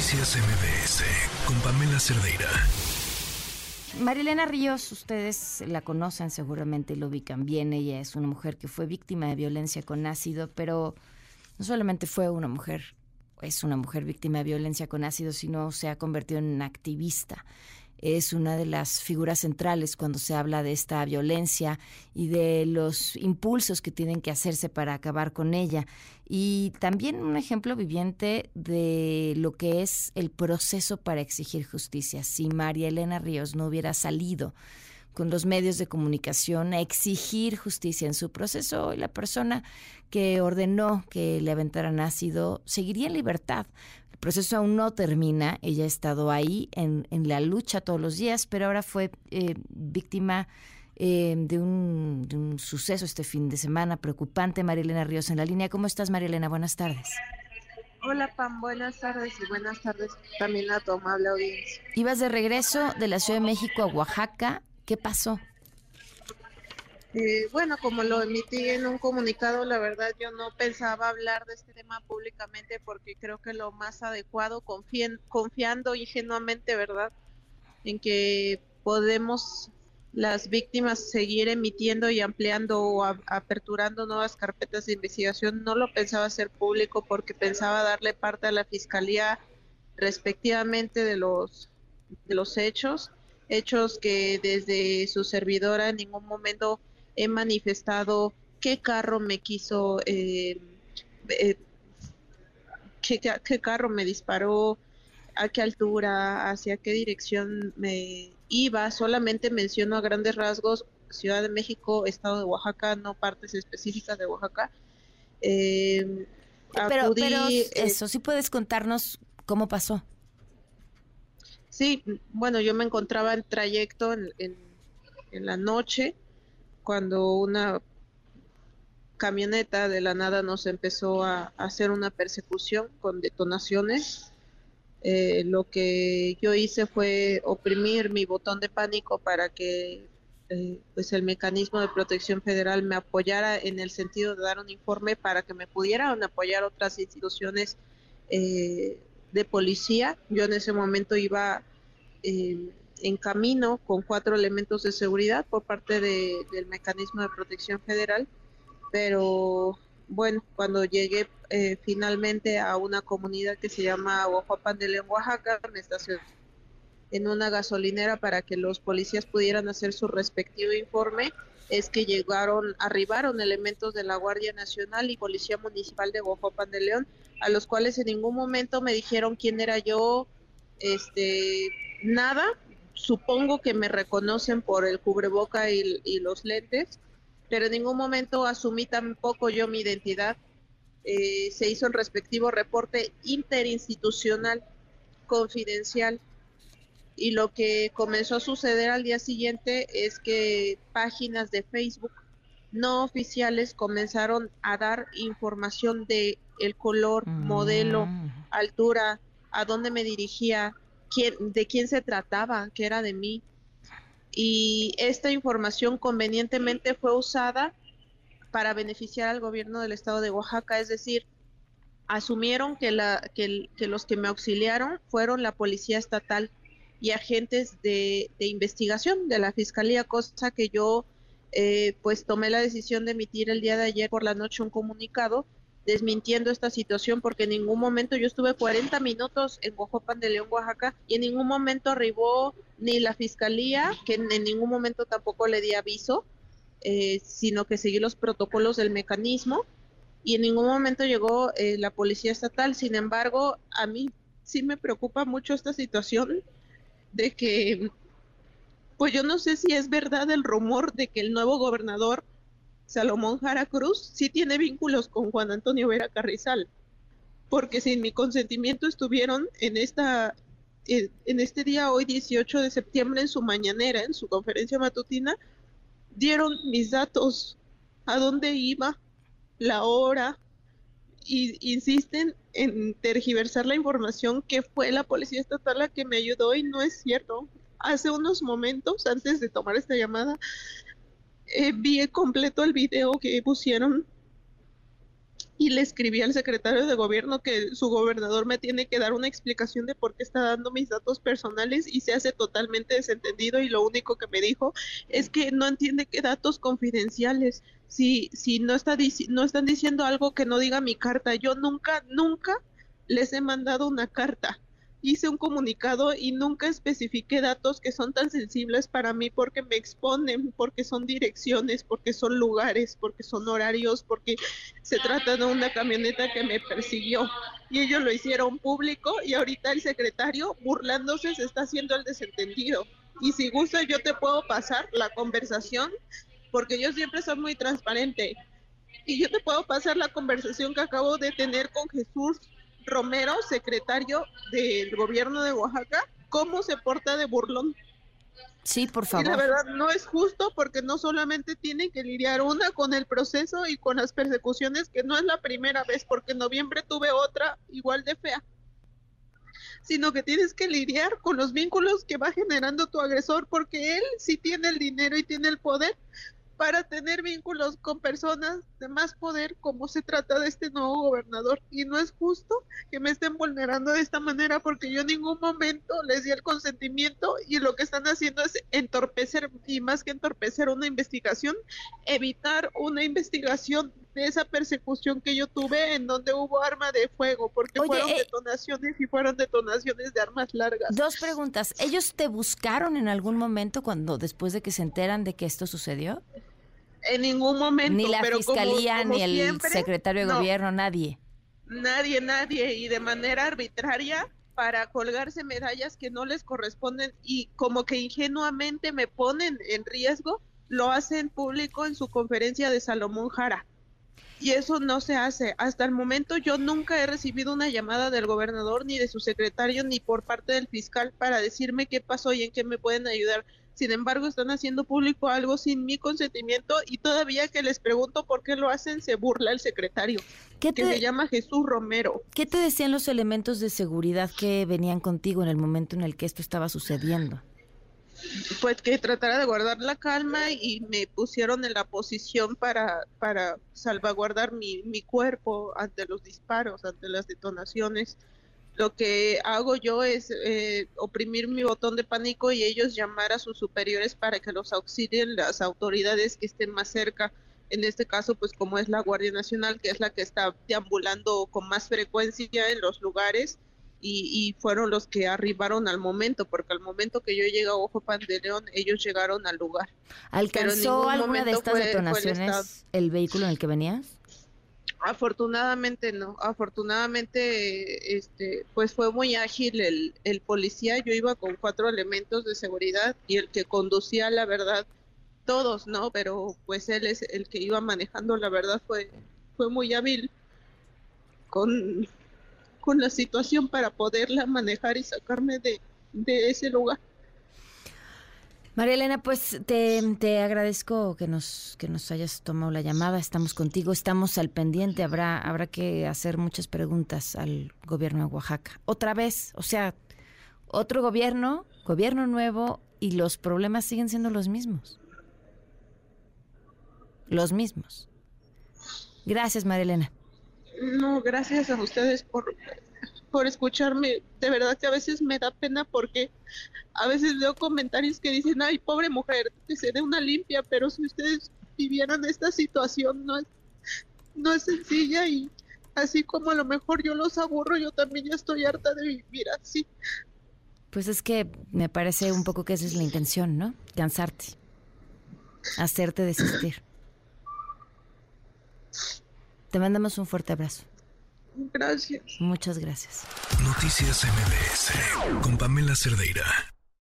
Noticias MBS con Pamela Cerdeira. Marilena Ríos, ustedes la conocen seguramente y lo ubican bien. Ella es una mujer que fue víctima de violencia con ácido, pero no solamente fue una mujer, es una mujer víctima de violencia con ácido, sino se ha convertido en una activista es una de las figuras centrales cuando se habla de esta violencia y de los impulsos que tienen que hacerse para acabar con ella. Y también un ejemplo viviente de lo que es el proceso para exigir justicia. Si María Elena Ríos no hubiera salido con los medios de comunicación a exigir justicia en su proceso, la persona que ordenó que le aventaran ácido seguiría en libertad, proceso aún no termina, ella ha estado ahí en, en la lucha todos los días, pero ahora fue eh, víctima eh, de, un, de, un, suceso este fin de semana preocupante. Marilena Ríos en la línea. ¿Cómo estás, Marilena? Buenas tardes. Hola, Pam. Buenas tardes y buenas tardes también a tu amable audiencia. Ibas de regreso de la Ciudad de México a Oaxaca. ¿Qué pasó? Eh, bueno, como lo emití en un comunicado, la verdad yo no pensaba hablar de este tema públicamente porque creo que lo más adecuado, confien, confiando ingenuamente, ¿verdad?, en que podemos las víctimas seguir emitiendo y ampliando o aperturando nuevas carpetas de investigación. No lo pensaba hacer público porque pensaba darle parte a la fiscalía respectivamente de los de los hechos, hechos que desde su servidora en ningún momento he manifestado qué carro me quiso, eh, eh, qué, carro me disparó, a qué altura, hacia qué dirección me iba. Solamente menciono a grandes rasgos Ciudad de México, Estado de Oaxaca, no partes específicas de Oaxaca. Eh, pero, eso, sí puedes contarnos cómo pasó. Sí, bueno, yo me encontraba en trayecto en, en la noche cuando una camioneta de la nada nos empezó a, hacer una persecución con detonaciones. Eh, lo que yo hice fue oprimir mi botón de pánico para que eh, pues el mecanismo de protección federal me apoyara en el sentido de dar un informe para que me pudieran apoyar otras instituciones eh, de policía. Yo en ese momento iba en camino con cuatro elementos de seguridad por parte del mecanismo de protección federal, pero bueno, cuando llegué eh, finalmente a una comunidad que se llama Oaxapan de León, Oaxaca, me estacioné en una gasolinera para que los policías pudieran hacer su respectivo informe, es que llegaron, arribaron elementos de la Guardia Nacional y Policía Municipal de Oaxapan de León, a los cuales en ningún momento me dijeron quién era yo, este, nada, supongo que me reconocen por el cubreboca y, los lentes, pero en ningún momento asumí tampoco yo mi identidad. Eh, se hizo el respectivo reporte interinstitucional confidencial y lo que comenzó a suceder al día siguiente es que páginas de Facebook no oficiales comenzaron a dar información de el color, modelo, mm. altura, a dónde me dirigía, de quién se trataba, que era de mí. Y esta información convenientemente fue usada para beneficiar al gobierno del estado de Oaxaca, es decir, asumieron que, la, que, los que me auxiliaron fueron la policía estatal y agentes de, investigación de la fiscalía, cosa que yo eh, pues tomé la decisión de emitir el día de ayer por la noche un comunicado desmintiendo esta situación porque en ningún momento yo estuve 40 minutos en Guajopan de León, Oaxaca, y en ningún momento arribó ni la fiscalía, que en, ningún momento tampoco le di aviso, eh, sino que seguí los protocolos del mecanismo, y en ningún momento llegó eh, la policía estatal. Sin embargo, a mí sí me preocupa mucho esta situación de que, pues yo no sé si es verdad el rumor de que el nuevo gobernador Salomón Jara Cruz sí tiene vínculos con Juan Antonio Vera Carrizal, porque sin mi consentimiento estuvieron en esta en este día hoy 18 de septiembre en su mañanera, en su conferencia matutina, dieron mis datos, a dónde iba, la hora, y insisten en tergiversar la información que fue la policía estatal la que me ayudó y no es cierto. Hace unos momentos, antes de tomar esta llamada, eh, vi completo el video que pusieron y le escribí al secretario de gobierno que su gobernador me tiene que dar una explicación de por qué está dando mis datos personales y se hace totalmente desentendido y lo único que me dijo es que no entiende qué datos confidenciales. Si, si no, está, no están diciendo algo que no diga mi carta, yo nunca, nunca les he mandado una carta hice un comunicado y nunca especifiqué datos que son tan sensibles para mí porque me exponen, porque son direcciones, porque son lugares, porque son horarios, porque se trata de una camioneta que me persiguió. Y ellos lo hicieron público y ahorita el secretario burlándose se está haciendo el desentendido. Y si gusta yo te puedo pasar la conversación porque yo siempre soy muy transparente. Y yo te puedo pasar la conversación que acabo de tener con Jesús Romero, secretario del gobierno de Oaxaca, cómo se porta de burlón. Sí, por favor. Y la verdad no es justo porque no solamente tiene que lidiar una con el proceso y con las persecuciones, que no es la primera vez, porque en noviembre tuve otra igual de fea, sino que tienes que lidiar con los vínculos que va generando tu agresor, porque él sí tiene el dinero y tiene el poder para tener vínculos con personas de más poder como se trata de este nuevo gobernador. Y no es justo que me estén vulnerando de esta manera porque yo en ningún momento les di el consentimiento y lo que están haciendo es entorpecer y más que entorpecer una investigación, evitar una investigación de esa persecución que yo tuve en donde hubo arma de fuego, porque fueron eh, detonaciones y fueron detonaciones de armas largas. Dos preguntas. ¿Ellos te buscaron en algún momento cuando después de que se enteran de que esto sucedió? En ningún momento. Ni la fiscalía, ni el secretario de gobierno, nadie. Nadie, nadie. Y de manera arbitraria para colgarse medallas que no les corresponden y como que ingenuamente me ponen en riesgo, lo hacen público en su conferencia de Salomón Jara. Y eso no se hace. Hasta el momento yo nunca he recibido una llamada del gobernador, ni de su secretario, ni por parte del fiscal para decirme qué pasó y en qué me pueden ayudar. Sin embargo, están haciendo público algo sin mi consentimiento y todavía que les pregunto por qué lo hacen, se burla el secretario, que se llama Jesús Romero. ¿Qué te decían los elementos de seguridad que venían contigo en el momento en el que esto estaba sucediendo? Pues que tratara de guardar la calma y me pusieron en la posición para, para salvaguardar mi, mi cuerpo ante los disparos, ante las detonaciones lo que hago yo es eh, oprimir mi botón de pánico y ellos llamar a sus superiores para que los auxilien las autoridades que estén más cerca. En este caso, pues como es la Guardia Nacional, que es la que está deambulando con más frecuencia en los lugares y, fueron los que arribaron al momento, porque al momento que yo llegué a Ojo Pan de León, ellos llegaron al lugar. ¿Alcanzó alguna de estas detonaciones el vehículo en el que venías? Afortunadamente no, afortunadamente este pues fue muy ágil el, el policía, yo iba con cuatro elementos de seguridad y el que conducía la verdad todos, ¿no? Pero pues él es el que iba manejando, la verdad fue fue muy hábil con, con la situación para poderla manejar y sacarme de, de ese lugar. María Elena, pues te, agradezco que nos, que nos hayas tomado la llamada. Estamos contigo, estamos al pendiente. Habrá, habrá que hacer muchas preguntas al gobierno de Oaxaca. Otra vez, o sea, otro gobierno, gobierno nuevo, y los problemas siguen siendo los mismos. Los mismos. Gracias, María Elena. No, gracias a ustedes por por escucharme. De verdad que a veces me da pena porque a veces veo comentarios que dicen, ay, pobre mujer, que se dé una limpia, pero si ustedes vivieran esta situación no es, no es sencilla y así como a lo mejor yo los aburro, yo también ya estoy harta de vivir así. Pues es que me parece un poco que esa es la intención, ¿no? Cansarte, hacerte desistir. Te mandamos un fuerte abrazo. Gracias. Muchas gracias. Noticias MBS con Pamela Cerdeira.